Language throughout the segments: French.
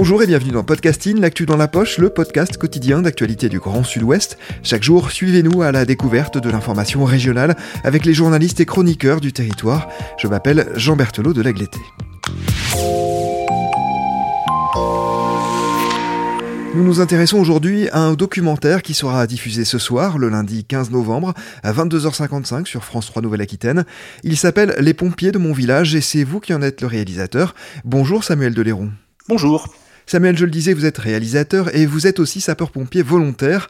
Bonjour et bienvenue dans Podcasting, l'actu dans la poche, le podcast quotidien d'actualité du Grand Sud-Ouest. Chaque jour, suivez-nous à la découverte de l'information régionale avec les journalistes et chroniqueurs du territoire. Je m'appelle Jean Berthelot de Lagleté. Nous nous intéressons aujourd'hui à un documentaire qui sera diffusé ce soir, le lundi 15 novembre, à 22h55 sur France 3 Nouvelle-Aquitaine. Il s'appelle Les pompiers de mon village et c'est vous qui en êtes le réalisateur. Bonjour Samuel Deléron. Bonjour. Samuel, je le disais, vous êtes réalisateur et vous êtes aussi sapeur-pompier volontaire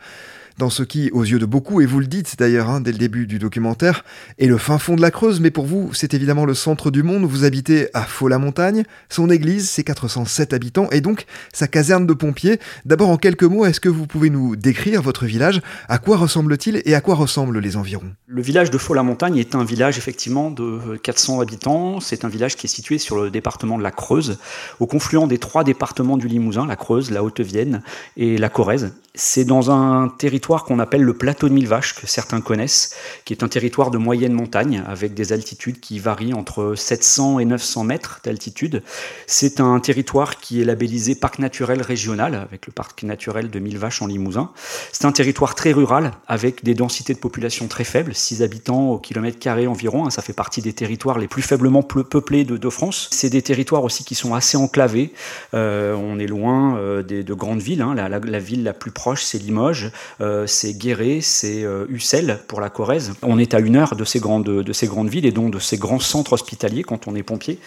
dans ce qui, aux yeux de beaucoup, et vous le dites d'ailleurs hein, dès le début du documentaire, est le fin fond de la Creuse, mais pour vous, c'est évidemment le centre du monde. Vous habitez à Faux-la-Montagne, son église, ses 407 habitants, et donc sa caserne de pompiers. D'abord, en quelques mots, est-ce que vous pouvez nous décrire votre village? À quoi ressemble-t-il et à quoi ressemblent les environs? Le village de Faux-la-Montagne est un village effectivement de 400 habitants. C'est un village qui est situé sur le département de la Creuse, au confluent des trois départements du Limousin, la Creuse, la Haute-Vienne et la Corrèze. C'est dans un territoire qu'on appelle le plateau de Mille Vaches, que certains connaissent, qui est un territoire de moyenne montagne, avec des altitudes qui varient entre 700 et 900 mètres d'altitude. C'est un territoire qui est labellisé parc naturel régional, avec le parc naturel de Mille Vaches en Limousin. C'est un territoire très rural, avec des densités de population très faibles, 6 habitants au kilomètre carré environ. Hein. Ça fait partie des territoires les plus faiblement peuplés de, France. C'est des territoires aussi qui sont assez enclavés. Euh, on est loin euh, de grandes villes. Hein. La, la ville la plus proche c'est Limoges, euh, c'est Guéret, c'est euh, Ussel pour la Corrèze. On est à une heure de ces, grandes, de ces grandes villes et donc de ces grands centres hospitaliers quand on est pompier.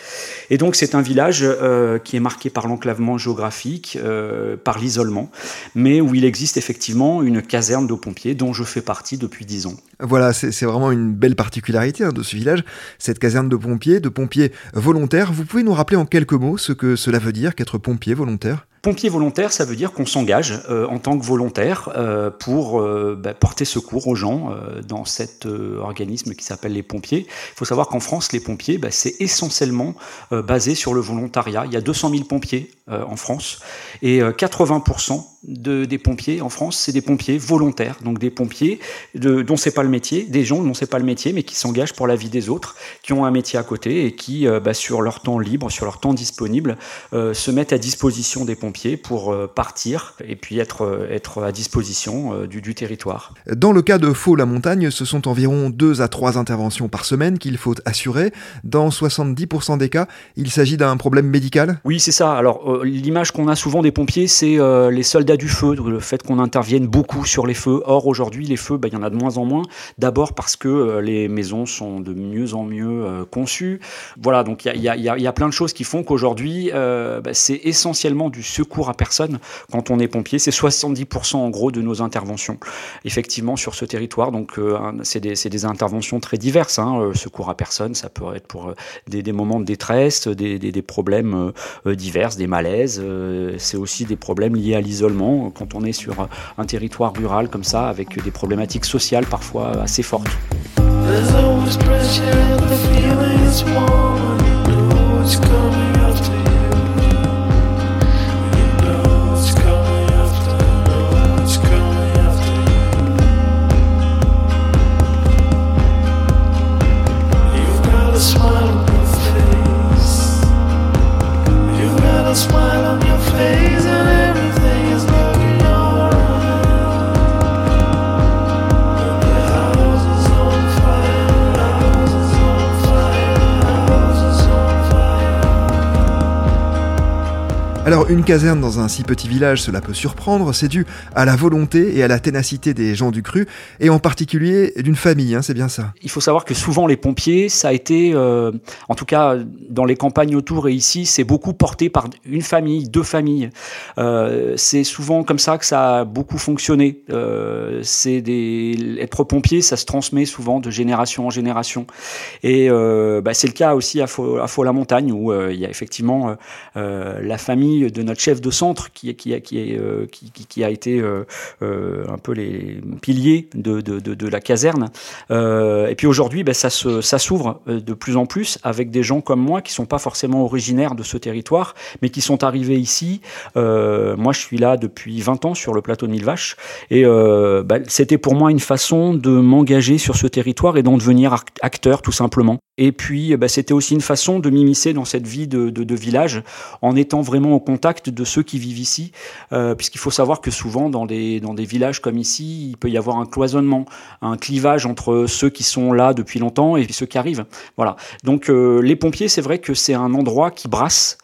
Et donc c'est un village euh, qui est marqué par l'enclavement géographique, par l'isolement, mais où il existe effectivement une caserne de pompiers dont je fais partie depuis dix ans. Voilà, c'est vraiment une belle particularité hein, de ce village, cette caserne de pompiers, de pompiers volontaires. Vous pouvez nous rappeler en quelques mots ce que cela veut dire qu'être pompier volontaire? Pompier volontaire, ça veut dire qu'on s'engage euh, en tant que volontaire euh, pour euh, bah, porter secours aux gens dans cet organisme qui s'appelle les pompiers. Il faut savoir qu'en France, les pompiers, bah, c'est essentiellement basé sur le volontariat. Il y a 200 000 pompiers en France et 80% de, des pompiers en France, c'est des pompiers volontaires, donc des pompiers de, dont c'est pas le métier, des gens dont c'est pas le métier, mais qui s'engagent pour la vie des autres, qui ont un métier à côté et qui, bah, sur leur temps libre, sur leur temps disponible, se mettent à disposition des pompiers pour euh, partir et puis être, euh, être à disposition euh, du, du territoire. Dans le cas de Faux-la-Montagne, ce sont environ 2 à 3 interventions par semaine qu'il faut assurer. Dans 70% des cas, il s'agit d'un problème médical? Oui, c'est ça. Alors, l'image qu'on a souvent des pompiers, c'est les soldats du feu, le fait qu'on intervienne beaucoup sur les feux. Or, aujourd'hui, les feux, bah, il y en a de moins en moins. D'abord parce que les maisons sont de mieux en mieux conçues. Voilà, donc il y a, y, a, y a, plein de choses qui font qu'aujourd'hui, bah, c'est essentiellement du secours à personne quand on est pompier. C'est 70% en gros de nos interventions, effectivement, sur ce territoire. Donc, euh, c'est des, interventions très diverses. Hein. Euh, secours à personne, ça peut être pour euh, des, moments de détresse, des problèmes divers, des malaises. c'est aussi des problèmes liés à l'isolement quand on est sur un territoire rural comme ça, avec des problématiques sociales parfois assez fortes. Alors une caserne dans un si petit village, cela peut surprendre, c'est dû à la volonté et à la ténacité des gens du cru, et en particulier d'une famille, hein, c'est bien ça. Il faut savoir que souvent les pompiers, ça a été, euh, en tout cas dans les campagnes autour et ici, c'est beaucoup porté par une famille, deux familles. Euh, c'est souvent comme ça que ça a beaucoup fonctionné. Euh, c'est être pompier, ça se transmet souvent de génération en génération, et bah, c'est le cas aussi à Faux-la-Montagne où euh, il y a effectivement la famille de notre chef de centre qui, qui, qui, euh, qui, a été euh, euh, un peu les piliers de, de, de, la caserne. et puis aujourd'hui, ben, ça s'ouvre ça de plus en plus avec des gens comme moi qui sont pas forcément originaires de ce territoire, mais qui sont arrivés ici. moi, je suis là depuis 20 ans sur le plateau de Mille Vaches, et ben, c'était pour moi une façon de m'engager sur ce territoire et d'en devenir acteur tout simplement. Et puis, ben, c'était aussi une façon de m'immiscer dans cette vie de, de, de village en étant vraiment au contact de ceux qui vivent ici, puisqu'il faut savoir que souvent dans des, dans des villages comme ici, il peut y avoir un cloisonnement, un clivage entre ceux qui sont là depuis longtemps et ceux qui arrivent. Voilà. Donc les pompiers, c'est vrai que c'est un endroit qui brasse,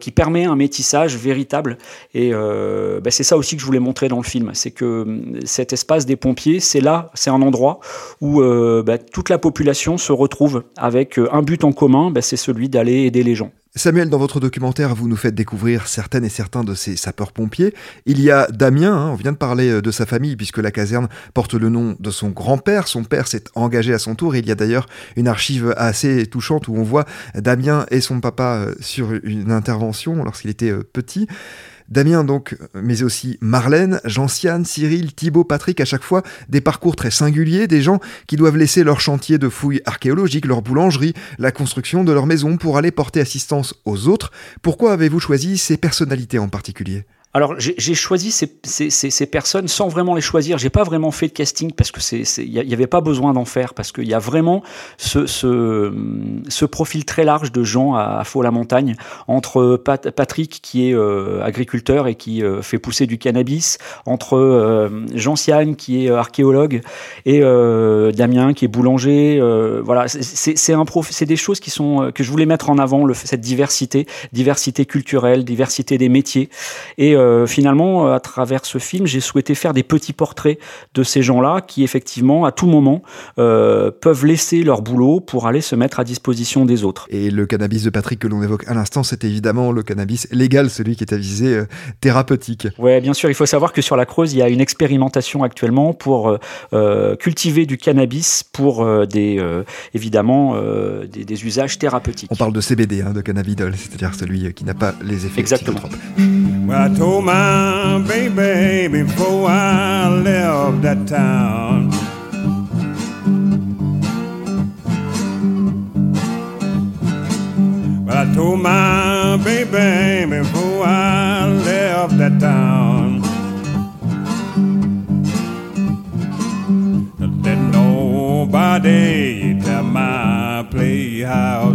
qui permet un métissage véritable. Et bah, c'est ça aussi que je voulais montrer dans le film, c'est que cet espace des pompiers, c'est là, c'est un endroit où bah, toute la population se retrouve avec un but en commun, bah, c'est celui d'aller aider les gens. Samuel, dans votre documentaire, vous nous faites découvrir certaines et certains de ces sapeurs-pompiers. Il y a Damien, hein, on vient de parler euh, de sa famille, puisque la caserne porte le nom de son grand-père. Son père s'est engagé à son tour. Il y a d'ailleurs une archive assez touchante où on voit Damien et son papa euh, sur une intervention lorsqu'il était euh, petit. Damien donc, mais aussi Marlène, Jean-Siane, Cyril, Thibaut, Patrick, à chaque fois des parcours très singuliers, des gens qui doivent laisser leur chantier de fouilles archéologiques, leur boulangerie, la construction de leur maison pour aller porter assistance aux autres. Pourquoi avez-vous choisi ces personnalités en particulier? Alors j'ai choisi ces, ces, ces, personnes sans vraiment les choisir. J'ai pas vraiment fait de casting parce que c'est il y, avait pas besoin d'en faire parce qu'il y a vraiment ce, ce, ce, profil très large de gens à, à Faux la montagne entre Patrick qui est euh, agriculteur et qui euh, fait pousser du cannabis, entre euh, Jean Siane qui est archéologue et Damien qui est boulanger. voilà, c'est un c'est des choses qui sont que je voulais mettre en avant le, cette diversité, diversité culturelle, diversité des métiers et euh, finalement, euh, à travers ce film, j'ai souhaité faire des petits portraits de ces gens-là qui, effectivement, à tout moment, euh, peuvent laisser leur boulot pour aller se mettre à disposition des autres. Et le cannabis de Patrick que l'on évoque à l'instant, c'est évidemment le cannabis légal, celui qui est à visée thérapeutique. Oui, bien sûr. Il faut savoir que sur la Creuse, il y a une expérimentation actuellement pour cultiver du cannabis pour des, évidemment, des, usages thérapeutiques. On parle de CBD, hein, de cannabidol, c'est-à-dire celui qui n'a pas les effets Exactement. told Oh, my baby before I left that town. But I told my baby before I left that town. That nobody tell my playhouse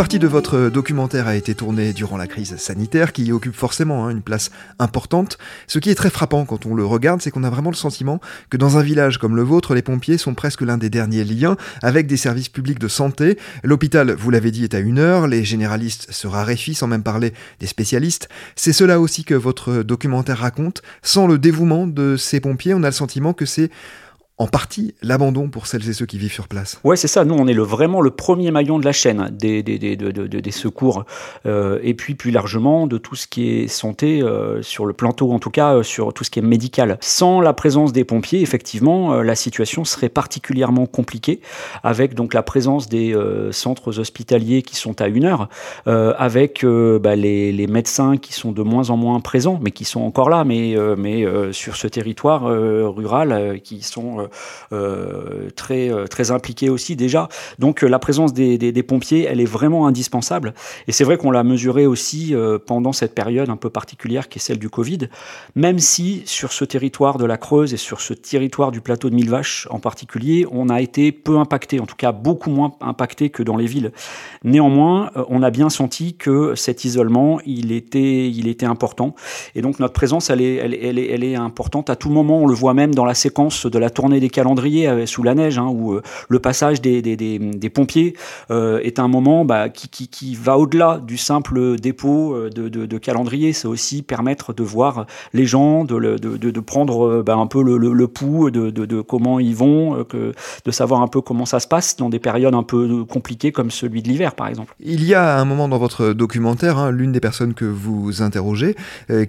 partie de votre documentaire a été tournée durant la crise sanitaire, qui occupe forcément hein, une place importante. Ce qui est très frappant quand on le regarde, c'est qu'on a vraiment le sentiment que dans un village comme le vôtre, les pompiers sont presque l'un des derniers liens avec des services publics de santé. L'hôpital, vous l'avez dit, est à une heure, les généralistes se raréfient, sans même parler des spécialistes. C'est cela aussi que votre documentaire raconte. Sans le dévouement de ces pompiers, on a le sentiment que c'est en partie l'abandon pour celles et ceux qui vivent sur place. Ouais, c'est ça. Nous, on est le, vraiment le premier maillon de la chaîne des, des, des, des secours euh, et puis plus largement de tout ce qui est santé euh, sur le planteau, en tout cas euh, sur tout ce qui est médical. Sans la présence des pompiers, effectivement, la situation serait particulièrement compliquée avec donc la présence des centres hospitaliers qui sont à une heure, avec bah, les, les, médecins qui sont de moins en moins présents, mais qui sont encore là, mais, mais sur ce territoire rural qui sont euh, très, euh, très impliqués aussi déjà. Donc euh, la présence des, pompiers, elle est vraiment indispensable. Et c'est vrai qu'on l'a mesuré aussi pendant cette période un peu particulière qui est celle du Covid, même si sur ce territoire de la Creuse et sur ce territoire du plateau de Mille Vaches en particulier, on a été peu impacté, en tout cas beaucoup moins impacté que dans les villes. Néanmoins, on a bien senti que cet isolement, il était, il était important. Et donc notre présence, elle est, elle, elle est importante à tout moment. On le voit même dans la séquence de la tournée des calendriers euh, sous la neige, hein, où euh, le passage des, des, pompiers euh, est un moment bah, qui, qui, qui, va au-delà du simple dépôt de, de, calendrier. C'est aussi permettre de voir les gens, de, de, prendre bah, un peu le, le, pouls de, comment ils vont, de savoir un peu comment ça se passe dans des périodes un peu compliquées comme celui de l'hiver, par exemple. Il y a un moment dans votre documentaire, hein, l'une des personnes que vous interrogez,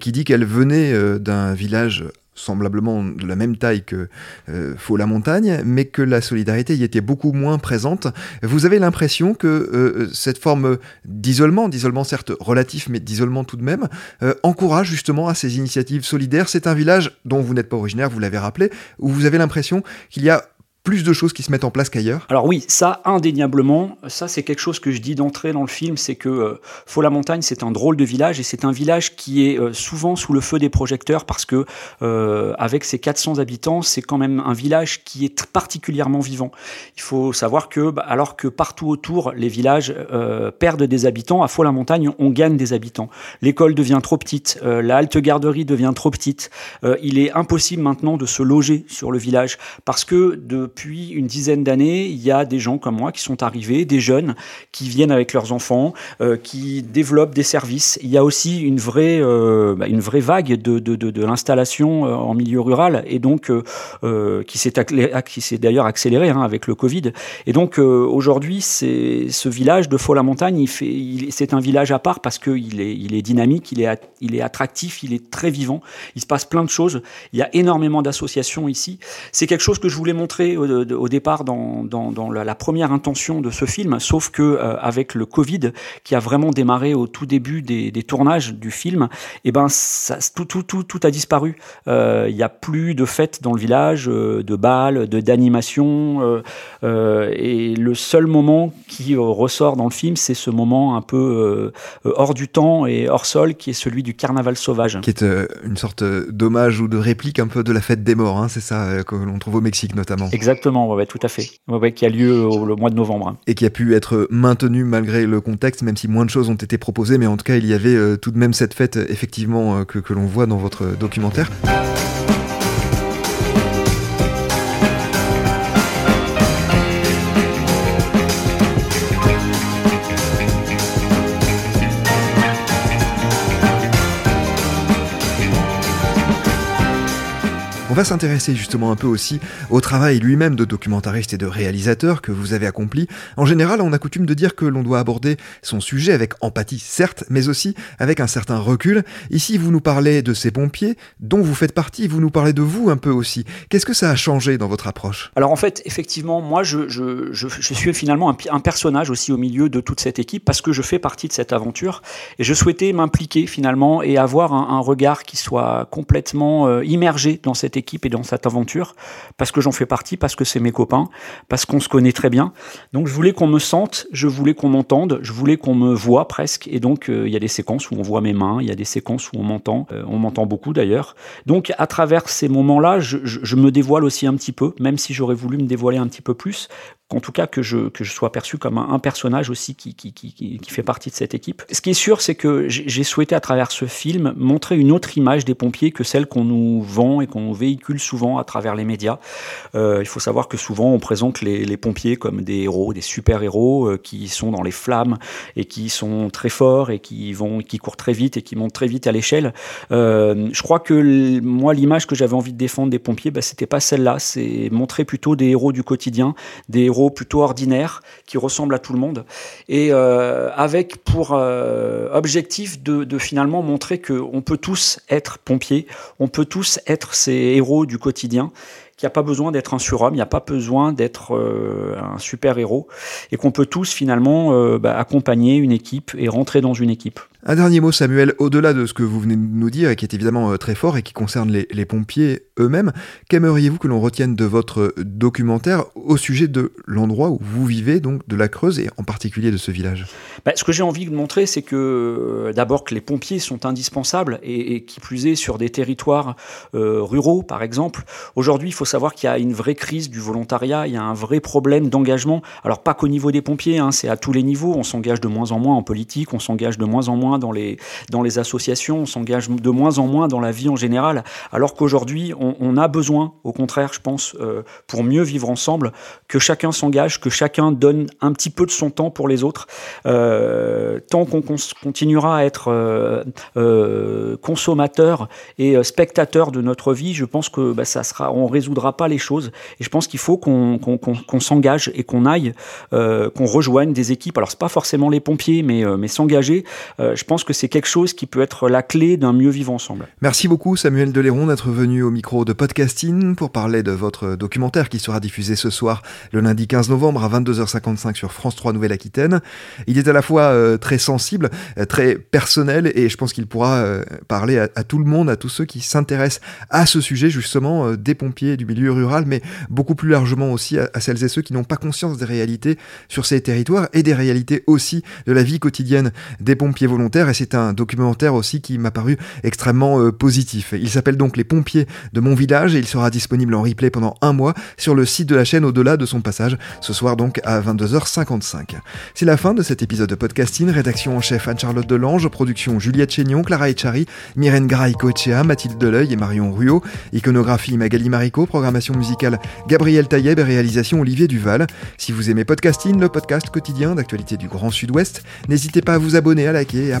qui dit qu'elle venait d'un village semblablement de la même taille que euh, Faux la montagne, mais que la solidarité y était beaucoup moins présente. Vous avez l'impression que euh, cette forme d'isolement, d'isolement certes relatif, mais d'isolement tout de même, euh, encourage justement à ces initiatives solidaires. C'est un village dont vous n'êtes pas originaire, vous l'avez rappelé, où vous avez l'impression qu'il y a plus de choses qui se mettent en place qu'ailleurs Alors oui, ça indéniablement, ça c'est quelque chose que je dis d'entrée dans le film, c'est que euh, Faux-la-Montagne c'est un drôle de village et c'est un village qui est euh, souvent sous le feu des projecteurs parce que euh, avec ses 400 habitants, c'est quand même un village qui est particulièrement vivant. Il faut savoir que bah, alors que partout autour les villages euh, perdent des habitants, à Faux-la-Montagne on gagne des habitants. L'école devient trop petite, euh, la halte garderie devient trop petite. Euh, il est impossible maintenant de se loger sur le village parce que de depuis une dizaine d'années, il y a des gens comme moi qui sont arrivés, des jeunes qui viennent avec leurs enfants, euh, qui développent des services. Il y a aussi une vraie, euh, bah, une vraie vague de, de, de, l'installation euh, en milieu rural et donc euh, euh qui s'est d'ailleurs accéléré hein, avec le Covid. Et donc aujourd'hui, ce village de Faux-la-Montagne, il, c'est un village à part parce qu'il est, il est dynamique, il est, il est attractif, il est très vivant. Il se passe plein de choses. Il y a énormément d'associations ici. C'est quelque chose que je voulais montrer au, au départ dans, dans, dans la, première intention de ce film, sauf que euh, avec le Covid qui a vraiment démarré au tout début des, des tournages du film, et eh ben ça, tout, tout, tout, tout a disparu. Euh, il n'y a plus de fêtes dans le village, euh, de balles, de d'animation, euh, euh, et le seul moment qui ressort dans le film, c'est ce moment un peu hors du temps et hors sol, qui est celui du carnaval sauvage, qui est une sorte d'hommage ou de réplique un peu de la fête des morts. Hein, c'est ça que l'on trouve au Mexique notamment. Exactement, ouais, tout à fait. Qui a lieu le mois de novembre. Hein. Et qui a pu être maintenu malgré le contexte, même si moins de choses ont été proposées, mais en tout cas, il y avait euh, tout de même cette fête, effectivement, euh, que l'on voit dans votre documentaire. On va s'intéresser justement un peu aussi au travail lui-même de documentariste et de réalisateur que vous avez accompli. En général, on a coutume de dire que l'on doit aborder son sujet avec empathie, certes, mais aussi avec un certain recul. Ici, vous nous parlez de ces pompiers dont vous faites partie, vous nous parlez de vous un peu aussi. Qu'est-ce que ça a changé dans votre approche? Alors en fait, effectivement, moi, je, suis finalement un, personnage aussi au milieu de toute cette équipe parce que je fais partie de cette aventure et je souhaitais m'impliquer finalement et avoir un, un, regard qui soit complètement euh, immergé dans cette équipe équipe et dans cette aventure, parce que j'en fais partie, parce que c'est mes copains, parce qu'on se connaît très bien. Donc je voulais qu'on me sente, je voulais qu'on m'entende, je voulais qu'on me voit presque. Et donc il euh, y a des séquences où on voit mes mains, il y a des séquences où on m'entend, euh, on m'entend beaucoup d'ailleurs. Donc à travers ces moments-là, je me dévoile aussi un petit peu, même si j'aurais voulu me dévoiler un petit peu plus, en tout cas que je, que je sois perçu comme un, un personnage aussi qui, qui, qui, qui, fait partie de cette équipe. Ce qui est sûr, c'est que j'ai souhaité à travers ce film montrer une autre image des pompiers que celle qu'on nous vend et qu'on véhicule souvent à travers les médias. Euh, il faut savoir que souvent on présente les, les pompiers comme des héros, des super-héros euh, qui sont dans les flammes et qui sont très forts et qui vont, qui courent très vite et qui montent très vite à l'échelle. Euh, je crois que moi, l'image que j'avais envie de défendre des pompiers, bah, c'était pas celle-là. C'est montrer plutôt des héros du quotidien, des héros plutôt ordinaire qui ressemble à tout le monde et euh, avec pour euh, objectif de, finalement montrer que on peut tous être pompiers, on peut tous être ces héros du quotidien qu'il n'y a pas besoin d'être un surhomme, il n'y a pas besoin d'être euh, un super héros et qu'on peut tous finalement bah, accompagner une équipe et rentrer dans une équipe. Un dernier mot, Samuel, au-delà de ce que vous venez de nous dire et qui est évidemment euh, très fort et qui concerne les, pompiers eux-mêmes, qu'aimeriez-vous que l'on retienne de votre documentaire au sujet de l'endroit où vous vivez, donc de la Creuse et en particulier de ce village? Bah, Ce que j'ai envie de montrer, c'est que euh, d'abord que les pompiers sont indispensables et, qui plus est sur des territoires euh, ruraux, par exemple. Aujourd'hui, il faut savoir qu'il y a une vraie crise du volontariat, il y a un vrai problème d'engagement. Alors pas qu'au niveau des pompiers, hein, c'est à tous les niveaux. On s'engage de moins en moins en politique, on s'engage de moins en moins dans les, dans les associations, on s'engage de moins en moins dans la vie en général, alors qu'aujourd'hui, on, a besoin, au contraire, je pense, euh, pour mieux vivre ensemble, que chacun s'engage, que chacun donne un petit peu de son temps pour les autres. Euh, tant qu'on continuera à être euh, consommateur et spectateur de notre vie, je pense que bah, ça sera, on résoudra pas les choses. Et je pense qu'il faut qu'on qu qu s'engage et qu'on aille, qu'on rejoigne des équipes. Alors c'est pas forcément les pompiers, mais, mais s'engager. Euh, je pense que c'est quelque chose qui peut être la clé d'un mieux vivre ensemble. Merci beaucoup Samuel Deléron d'être venu au micro de Podcasting pour parler de votre documentaire qui sera diffusé ce soir le lundi 15 novembre à 22h55 sur France 3 Nouvelle-Aquitaine. Il est à la fois euh, très sensible, euh, très personnel et je pense qu'il pourra euh, parler à, à, tout le monde, à tous ceux qui s'intéressent à ce sujet justement des pompiers du milieu rural, mais beaucoup plus largement aussi à, celles et ceux qui n'ont pas conscience des réalités sur ces territoires et des réalités aussi de la vie quotidienne des pompiers volontaires. Et c'est un documentaire aussi qui m'a paru extrêmement euh, positif. Il s'appelle donc Les pompiers de mon village et il sera disponible en replay pendant un mois sur le site de la chaîne au-delà de son passage, ce soir donc à 22h55. C'est la fin de cet épisode de podcasting. Rédaction en chef Anne-Charlotte Delange, production Juliette Chénion, Clara Echari, Myrène Graïco-Echea, Mathilde Deleuil et Marion Ruot, iconographie Magali Marico, programmation musicale Gabriel Taïeb et réalisation Olivier Duval. Si vous aimez podcasting, le podcast quotidien d'actualité du Grand Sud-Ouest, n'hésitez pas à vous abonner, à liker et à